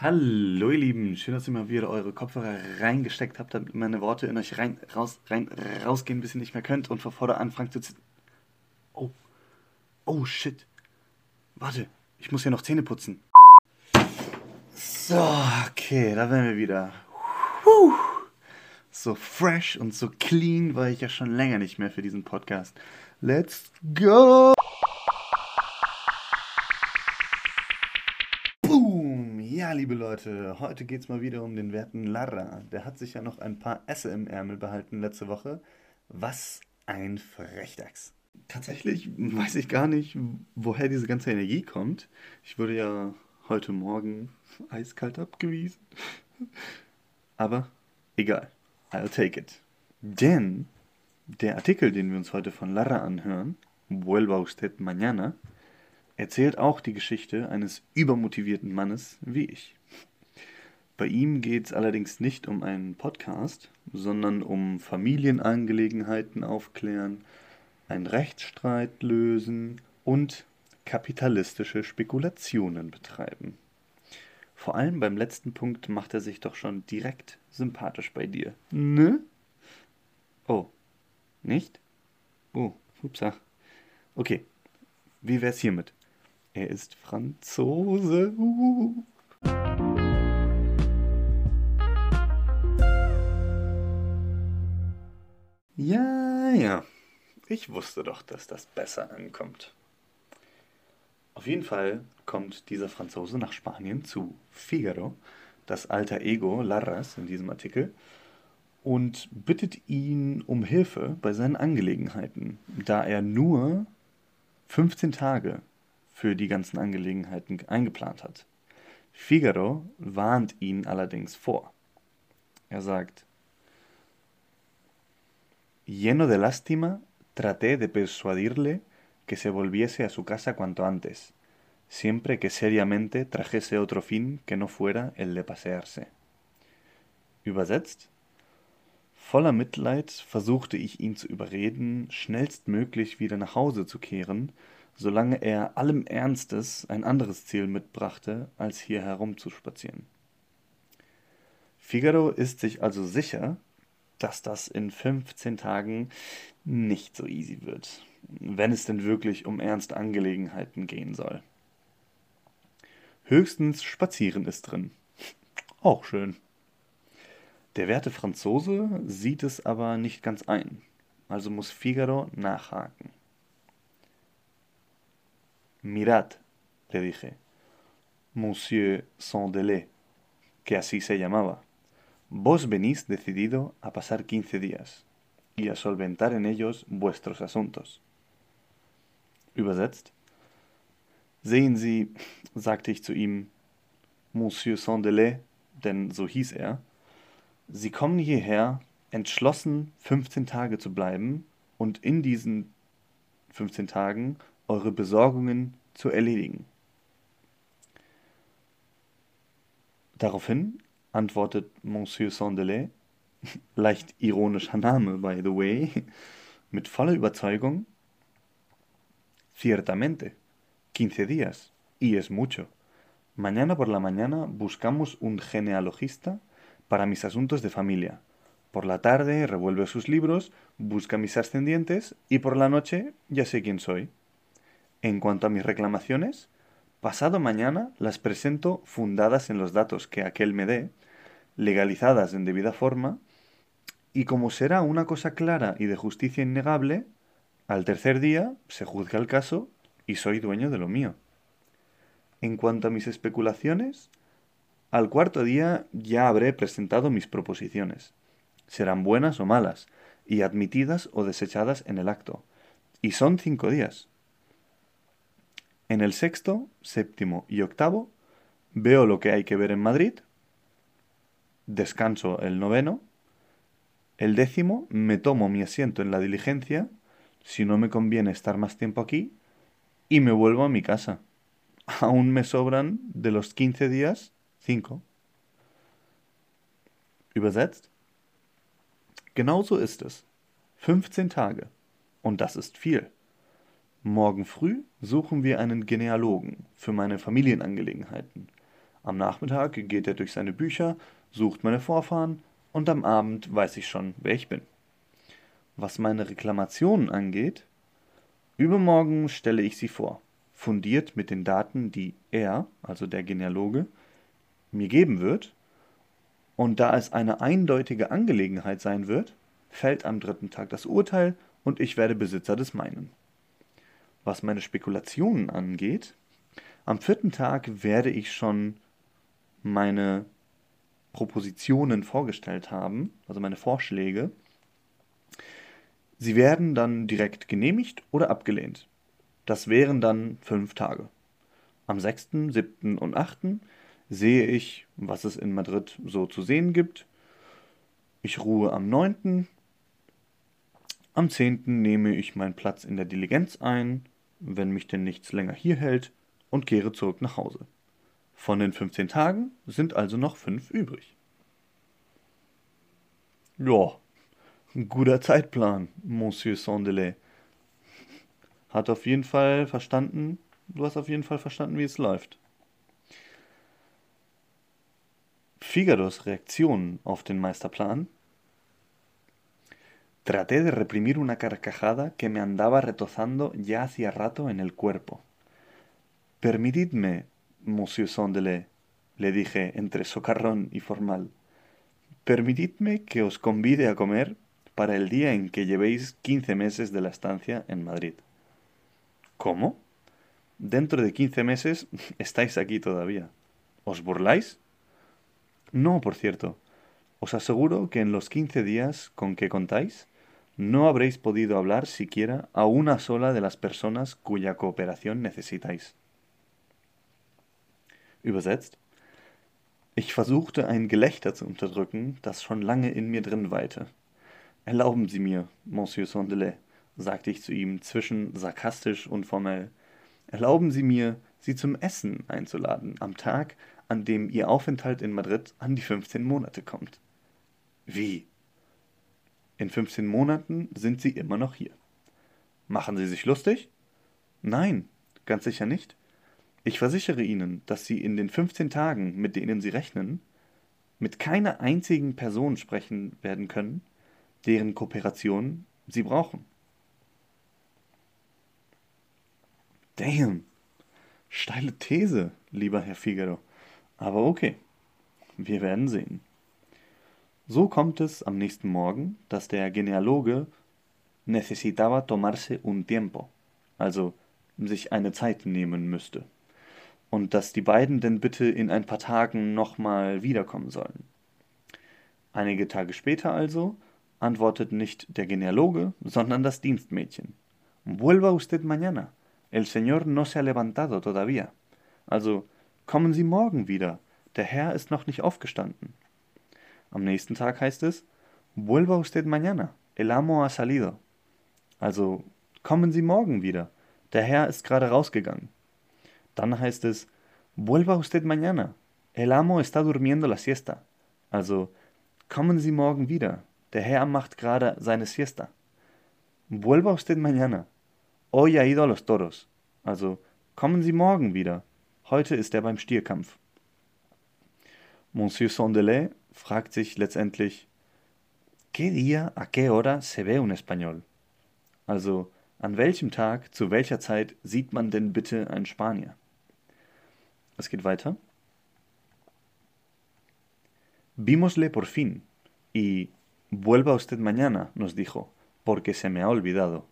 Hallo ihr Lieben, schön, dass ihr mal wieder eure Kopfhörer reingesteckt habt, damit meine Worte in euch rein, raus, rein, rausgehen, bis ihr nicht mehr könnt und vor vorder anfangt zu... Oh, oh shit. Warte, ich muss ja noch Zähne putzen. So, okay, da wären wir wieder. Puh. So fresh und so clean war ich ja schon länger nicht mehr für diesen Podcast. Let's go! Boom! Ja, liebe Leute, heute geht's mal wieder um den werten Lara. Der hat sich ja noch ein paar Esse im Ärmel behalten letzte Woche. Was ein Frechdachs. Tatsächlich weiß ich gar nicht, woher diese ganze Energie kommt. Ich wurde ja heute Morgen eiskalt abgewiesen. Aber egal. I'll take it. Denn der Artikel, den wir uns heute von Lara anhören, Vuelva usted mañana, erzählt auch die Geschichte eines übermotivierten Mannes wie ich. Bei ihm geht es allerdings nicht um einen Podcast, sondern um Familienangelegenheiten aufklären, einen Rechtsstreit lösen und kapitalistische Spekulationen betreiben. Vor allem beim letzten Punkt macht er sich doch schon direkt sympathisch bei dir. Ne? Oh. Nicht? Oh, upsa. Okay. Wie wär's hiermit? Er ist Franzose. Uh. Ja, ja. Ich wusste doch, dass das besser ankommt. Auf jeden Fall kommt dieser Franzose nach Spanien zu Figaro, das alter Ego Larras in diesem Artikel, und bittet ihn um Hilfe bei seinen Angelegenheiten, da er nur 15 Tage für die ganzen Angelegenheiten eingeplant hat. Figaro warnt ihn allerdings vor. Er sagt, Lleno de lástima, traté de persuadirle que se volviese a su casa cuanto antes, siempre que seriamente trajese otro fin que no fuera el de pasearse. Übersetzt? Voller Mitleid versuchte ich ihn zu überreden, schnellstmöglich wieder nach Hause zu kehren, solange er allem Ernstes ein anderes Ziel mitbrachte, als hier herumzuspazieren. Figaro ist sich also sicher, dass das in 15 Tagen nicht so easy wird, wenn es denn wirklich um ernste Angelegenheiten gehen soll. Höchstens Spazieren ist drin. Auch schön. Der werte Franzose sieht es aber nicht ganz ein, also muss Figaro nachhaken. Mirad, le dije, Monsieur Sandelé, que así se llamaba, vos venís decidido a pasar quince días y a solventar en ellos vuestros asuntos. Übersetzt, Sehen Sie, sagte ich zu ihm, Monsieur Sandelay, denn so hieß er, Sie kommen hierher, entschlossen, 15 Tage zu bleiben und in diesen 15 Tagen eure Besorgungen zu erledigen. Daraufhin antwortet Monsieur Sandelay, leicht ironischer Name, by the way, mit voller Überzeugung, Ciertamente. 15 días, y es mucho. Mañana por la mañana buscamos un genealogista para mis asuntos de familia. Por la tarde revuelve sus libros, busca mis ascendientes y por la noche ya sé quién soy. En cuanto a mis reclamaciones, pasado mañana las presento fundadas en los datos que aquel me dé, legalizadas en debida forma, y como será una cosa clara y de justicia innegable, al tercer día se juzga el caso y soy dueño de lo mío. En cuanto a mis especulaciones, al cuarto día ya habré presentado mis proposiciones. Serán buenas o malas, y admitidas o desechadas en el acto. Y son cinco días. En el sexto, séptimo y octavo, veo lo que hay que ver en Madrid, descanso el noveno, el décimo me tomo mi asiento en la diligencia, si no me conviene estar más tiempo aquí, y me vuelvo a mi casa. Aún me sobran de los 15 días 5. Übersetzt? Genauso ist es. 15 Tage. Und das ist viel. Morgen früh suchen wir einen Genealogen für meine Familienangelegenheiten. Am Nachmittag geht er durch seine Bücher, sucht meine Vorfahren und am Abend weiß ich schon, wer ich bin. Was meine Reklamationen angeht, übermorgen stelle ich sie vor, fundiert mit den Daten, die er, also der Genealoge, mir geben wird, und da es eine eindeutige Angelegenheit sein wird, fällt am dritten Tag das Urteil und ich werde Besitzer des meinen. Was meine Spekulationen angeht, am vierten Tag werde ich schon meine Propositionen vorgestellt haben, also meine Vorschläge. Sie werden dann direkt genehmigt oder abgelehnt. Das wären dann fünf Tage. Am 6., 7. und 8. sehe ich, was es in Madrid so zu sehen gibt. Ich ruhe am 9. Am 10. nehme ich meinen Platz in der Diligenz ein, wenn mich denn nichts länger hier hält, und kehre zurück nach Hause. Von den 15 Tagen sind also noch fünf übrig. Ja, guter Zeitplan, Monsieur Sondelay. Hat auf jeden Fall verstanden, du hast auf jeden Fall verstanden, wie es läuft. Figaros Reaktion auf den Meisterplan. Traté de reprimir una carcajada que me andaba retozando ya hacía rato en el cuerpo. Permitidme, Monsieur Sondelay, le dije entre socarrón y formal, permitidme que os convide a comer para el día en que llevéis quince meses de la estancia en Madrid. ¿Cómo? Dentro de quince meses estáis aquí todavía. ¿Os burláis? No, por cierto. Os aseguro que en los quince días con que contáis, no habréis podido hablar siquiera a una sola de las personas cuya cooperación necesitáis. Übersetzt. Ich versuchte ein Gelächter zu unterdrücken, das schon lange in mir drin. Erlauben Sie mir, Monsieur Sondelais, sagte ich zu ihm zwischen sarkastisch und formell. Erlauben Sie mir, Sie zum Essen einzuladen, am Tag, an dem Ihr Aufenthalt in Madrid an die 15 Monate kommt. Wie? In 15 Monaten sind Sie immer noch hier. Machen Sie sich lustig? Nein, ganz sicher nicht. Ich versichere Ihnen, dass Sie in den 15 Tagen, mit denen Sie rechnen, mit keiner einzigen Person sprechen werden können, deren Kooperation Sie brauchen. Damn. Steile These, lieber Herr Figaro. Aber okay. Wir werden sehen. So kommt es am nächsten Morgen, dass der Genealoge necesitaba tomarse un tiempo, also sich eine Zeit nehmen müsste und dass die beiden denn bitte in ein paar Tagen nochmal wiederkommen sollen. Einige Tage später also antwortet nicht der Genealoge, sondern das Dienstmädchen. Vuelva usted mañana. El señor no se ha levantado todavía. Also, kommen Sie morgen wieder. Der Herr ist noch nicht aufgestanden. Am nächsten Tag heißt es, Vuelva usted mañana. El amo ha salido. Also, kommen Sie morgen wieder. Der Herr ist gerade rausgegangen. Dann heißt es, vuelva usted mañana. El amo está durmiendo la siesta. Also, kommen Sie morgen wieder. Der Herr macht gerade seine Siesta. Vuelva usted mañana. Hoy ha ido a los toros. Also, kommen Sie morgen wieder. Heute ist er beim Stierkampf. Monsieur Sondelais fragt sich letztendlich, ¿Qué día, a qué hora se ve un español? Also, an welchem Tag, zu welcher Zeit sieht man denn bitte einen Spanier? Es geht weiter. Vímosle por fin, y vuelva usted mañana, nos dijo, porque se me ha olvidado.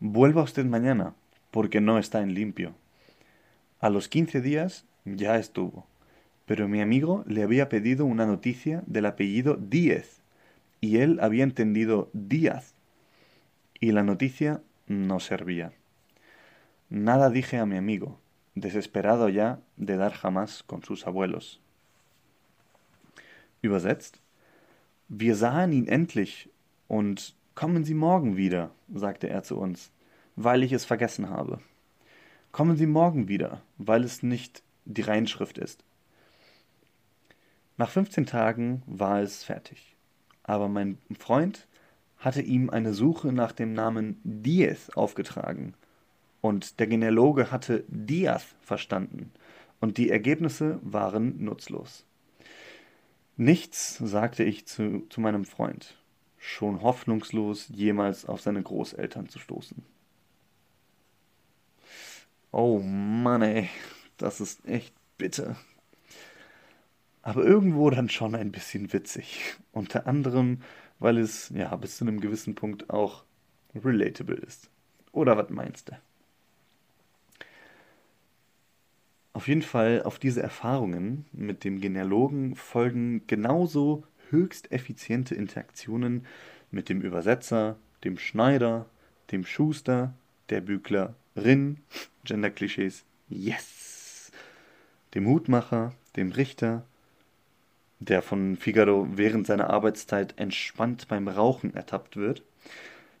Vuelva usted mañana, porque no está en limpio. A los quince días ya estuvo, pero mi amigo le había pedido una noticia del apellido Díez, y él había entendido Díaz, y la noticia no servía. Nada dije a mi amigo, desesperado ya de dar jamás con sus abuelos. Wir sahen ihn endlich und kommen Sie morgen wieder, sagte er zu uns, weil ich es vergessen habe. Kommen Sie morgen wieder, weil es nicht die Reinschrift ist. Nach 15 Tagen war es fertig. Aber mein Freund hatte ihm eine Suche nach dem Namen Diez aufgetragen. Und der Genealoge hatte Diaz verstanden. Und die Ergebnisse waren nutzlos. Nichts, sagte ich zu, zu meinem Freund, schon hoffnungslos jemals auf seine Großeltern zu stoßen. Oh Mann, ey, das ist echt bitter. Aber irgendwo dann schon ein bisschen witzig. Unter anderem, weil es, ja, bis zu einem gewissen Punkt auch relatable ist. Oder was meinst du? Auf jeden Fall auf diese Erfahrungen mit dem Genealogen folgen genauso höchst effiziente Interaktionen mit dem Übersetzer, dem Schneider, dem Schuster, der Büglerin, Genderklischees, yes, dem Hutmacher, dem Richter, der von Figaro während seiner Arbeitszeit entspannt beim Rauchen ertappt wird,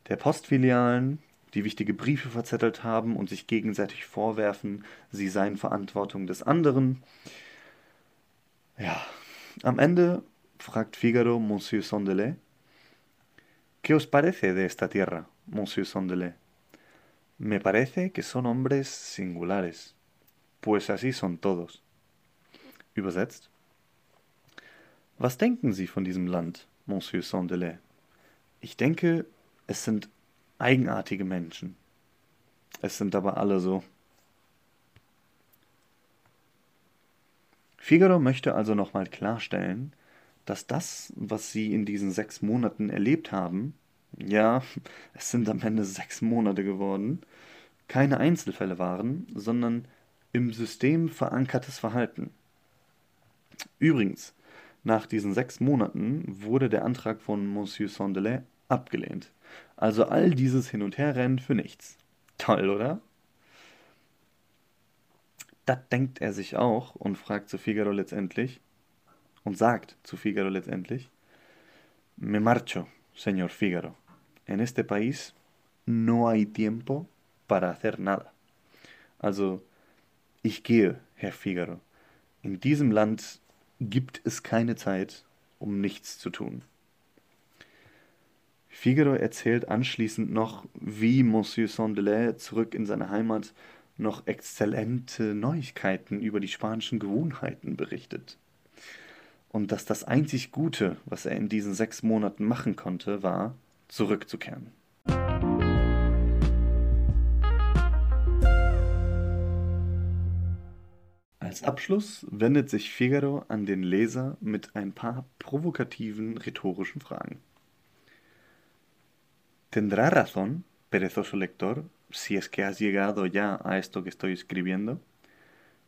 der Postfilialen, die wichtige Briefe verzettelt haben und sich gegenseitig vorwerfen, sie seien Verantwortung des anderen. Ja, am Ende fragt Figaro Monsieur Sondelet, ¿Qué os parece de esta tierra, Monsieur Sondelet? Me parece que son hombres singulares, pues así son todos. Übersetzt. Was denken Sie von diesem Land, Monsieur Sondelet? Ich denke, es sind eigenartige Menschen. Es sind aber alle so. Figaro möchte also nochmal klarstellen, dass das, was sie in diesen sechs Monaten erlebt haben, ja, es sind am Ende sechs Monate geworden, keine Einzelfälle waren, sondern im System verankertes Verhalten. Übrigens, nach diesen sechs Monaten wurde der Antrag von Monsieur Sondelet abgelehnt. Also all dieses Hin- und Herrennen für nichts. Toll, oder? Das denkt er sich auch und fragt zu Figaro letztendlich und sagt zu Figaro letztendlich, Me marcho, señor Figaro. En este país no hay tiempo para hacer nada. Also, ich gehe, Herr Figaro. In diesem Land gibt es keine Zeit, um nichts zu tun. Figaro erzählt anschließend noch, wie Monsieur Sondelet zurück in seine Heimat noch exzellente Neuigkeiten über die spanischen Gewohnheiten berichtet. Und dass das einzig Gute, was er in diesen sechs Monaten machen konnte, war, zurückzukehren. Als Abschluss wendet sich Figaro an den Leser mit ein paar provokativen rhetorischen Fragen. ¿Tendrá razón, perezoso lector, si es que has llegado ya a esto que estoy escribiendo?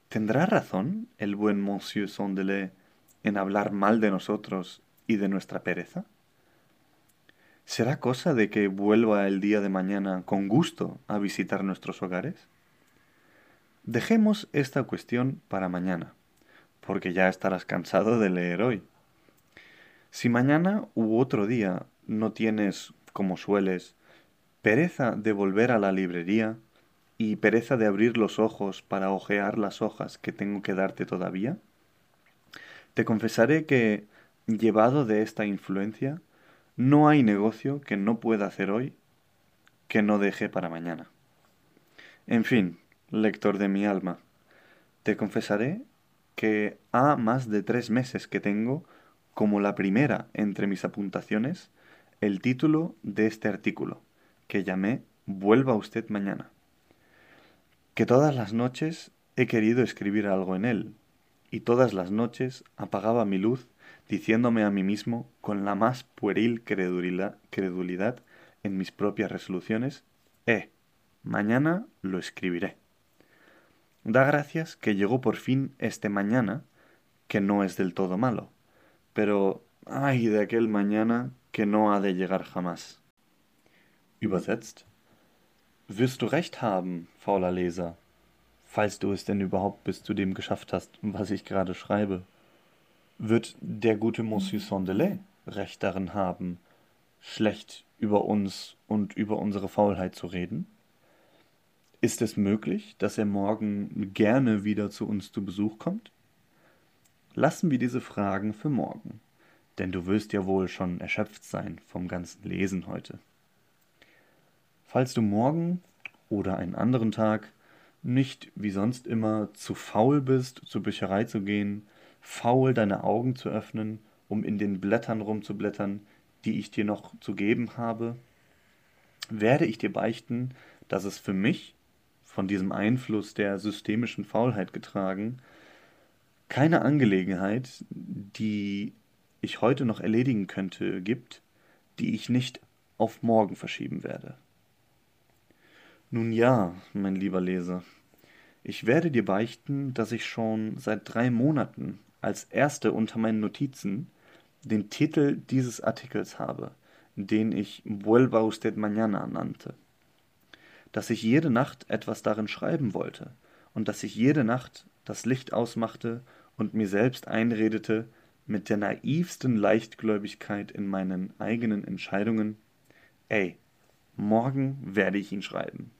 ¿Tendrá razón el buen Monsieur Sondelet en hablar mal de nosotros y de nuestra pereza? ¿Será cosa de que vuelva el día de mañana con gusto a visitar nuestros hogares? Dejemos esta cuestión para mañana, porque ya estarás cansado de leer hoy. Si mañana u otro día no tienes como sueles, pereza de volver a la librería y pereza de abrir los ojos para hojear las hojas que tengo que darte todavía? Te confesaré que, llevado de esta influencia, no hay negocio que no pueda hacer hoy que no deje para mañana. En fin, lector de mi alma, te confesaré que ha más de tres meses que tengo, como la primera entre mis apuntaciones, el título de este artículo, que llamé Vuelva usted mañana. Que todas las noches he querido escribir algo en él, y todas las noches apagaba mi luz diciéndome a mí mismo con la más pueril credulidad, credulidad en mis propias resoluciones, eh, mañana lo escribiré. Da gracias que llegó por fin este mañana, que no es del todo malo, pero ay de aquel mañana que no ha de llegar jamás. Übersetzt. Wirst du recht haben, fauler Leser, falls du es denn überhaupt bis zu dem geschafft hast, was ich gerade schreibe. Wird der gute Monsieur Sondelet recht darin haben, schlecht über uns und über unsere Faulheit zu reden? Ist es möglich, dass er morgen gerne wieder zu uns zu Besuch kommt? Lassen wir diese Fragen für morgen. Denn du wirst ja wohl schon erschöpft sein vom ganzen Lesen heute. Falls du morgen oder einen anderen Tag nicht wie sonst immer zu faul bist, zur Bücherei zu gehen, faul deine Augen zu öffnen, um in den Blättern rumzublättern, die ich dir noch zu geben habe, werde ich dir beichten, dass es für mich, von diesem Einfluss der systemischen Faulheit getragen, keine Angelegenheit, die ich heute noch erledigen könnte, gibt, die ich nicht auf morgen verschieben werde. Nun ja, mein lieber Leser, ich werde dir beichten, dass ich schon seit drei Monaten als erste unter meinen Notizen den Titel dieses Artikels habe, den ich Vuelva usted mañana nannte. Dass ich jede Nacht etwas darin schreiben wollte und dass ich jede Nacht das Licht ausmachte und mir selbst einredete, mit der naivsten Leichtgläubigkeit in meinen eigenen Entscheidungen, ey, morgen werde ich ihn schreiben.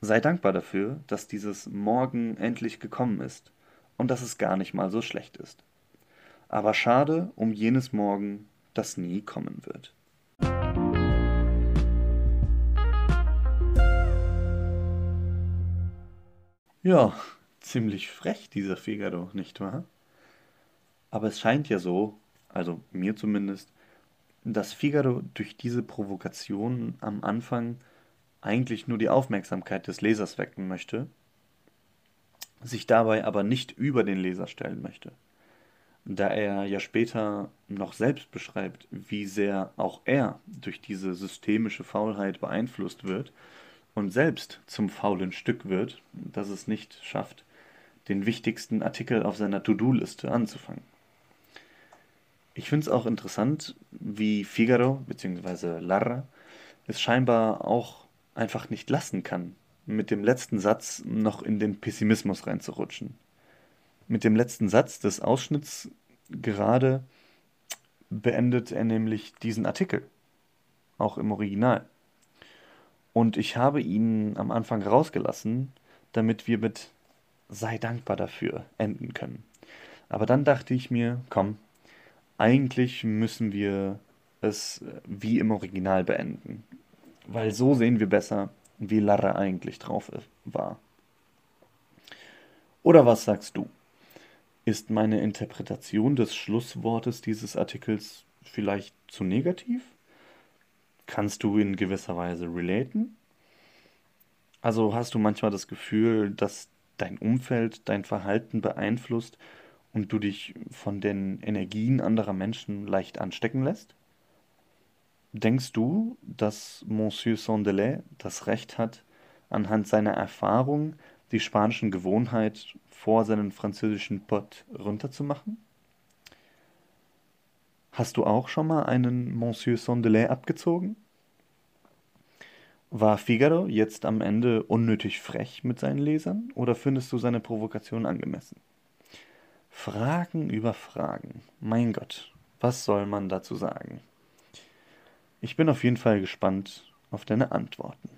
Sei dankbar dafür, dass dieses Morgen endlich gekommen ist und dass es gar nicht mal so schlecht ist. Aber schade um jenes Morgen, das nie kommen wird. Ja, ziemlich frech dieser Figaro, nicht wahr? Aber es scheint ja so, also mir zumindest, dass Figaro durch diese Provokation am Anfang eigentlich nur die Aufmerksamkeit des Lesers wecken möchte, sich dabei aber nicht über den Leser stellen möchte. Da er ja später noch selbst beschreibt, wie sehr auch er durch diese systemische Faulheit beeinflusst wird und selbst zum faulen Stück wird, das es nicht schafft, den wichtigsten Artikel auf seiner To-Do-Liste anzufangen. Ich finde es auch interessant, wie Figaro bzw. Larra es scheinbar auch einfach nicht lassen kann, mit dem letzten Satz noch in den Pessimismus reinzurutschen. Mit dem letzten Satz des Ausschnitts gerade beendet er nämlich diesen Artikel, auch im Original. Und ich habe ihn am Anfang rausgelassen, damit wir mit sei dankbar dafür enden können. Aber dann dachte ich mir, komm, eigentlich müssen wir es wie im Original beenden weil so sehen wir besser, wie Lara eigentlich drauf war. Oder was sagst du? Ist meine Interpretation des Schlusswortes dieses Artikels vielleicht zu negativ? Kannst du in gewisser Weise relaten? Also hast du manchmal das Gefühl, dass dein Umfeld dein Verhalten beeinflusst und du dich von den Energien anderer Menschen leicht anstecken lässt? Denkst du, dass Monsieur Sondelet das Recht hat, anhand seiner Erfahrung die spanischen Gewohnheit vor seinen französischen Pot runterzumachen? Hast du auch schon mal einen Monsieur Sondelet abgezogen? War Figaro jetzt am Ende unnötig frech mit seinen Lesern oder findest du seine Provokation angemessen? Fragen über Fragen. Mein Gott, was soll man dazu sagen? Ich bin auf jeden Fall gespannt auf deine Antworten.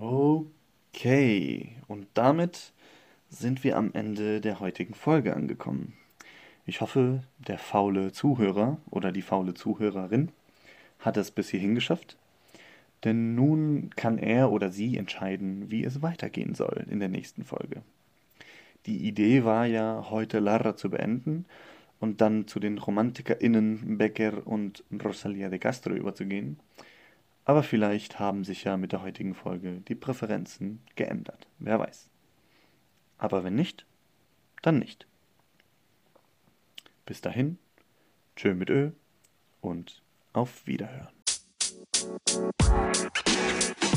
Okay, und damit sind wir am Ende der heutigen Folge angekommen. Ich hoffe, der faule Zuhörer oder die faule Zuhörerin hat es bis hierhin geschafft, denn nun kann er oder sie entscheiden, wie es weitergehen soll in der nächsten Folge. Die Idee war ja, heute Lara zu beenden und dann zu den RomantikerInnen Becker und Rosalia de Castro überzugehen. Aber vielleicht haben sich ja mit der heutigen Folge die Präferenzen geändert. Wer weiß. Aber wenn nicht, dann nicht. Bis dahin, tschö mit Ö und auf Wiederhören. Thank you.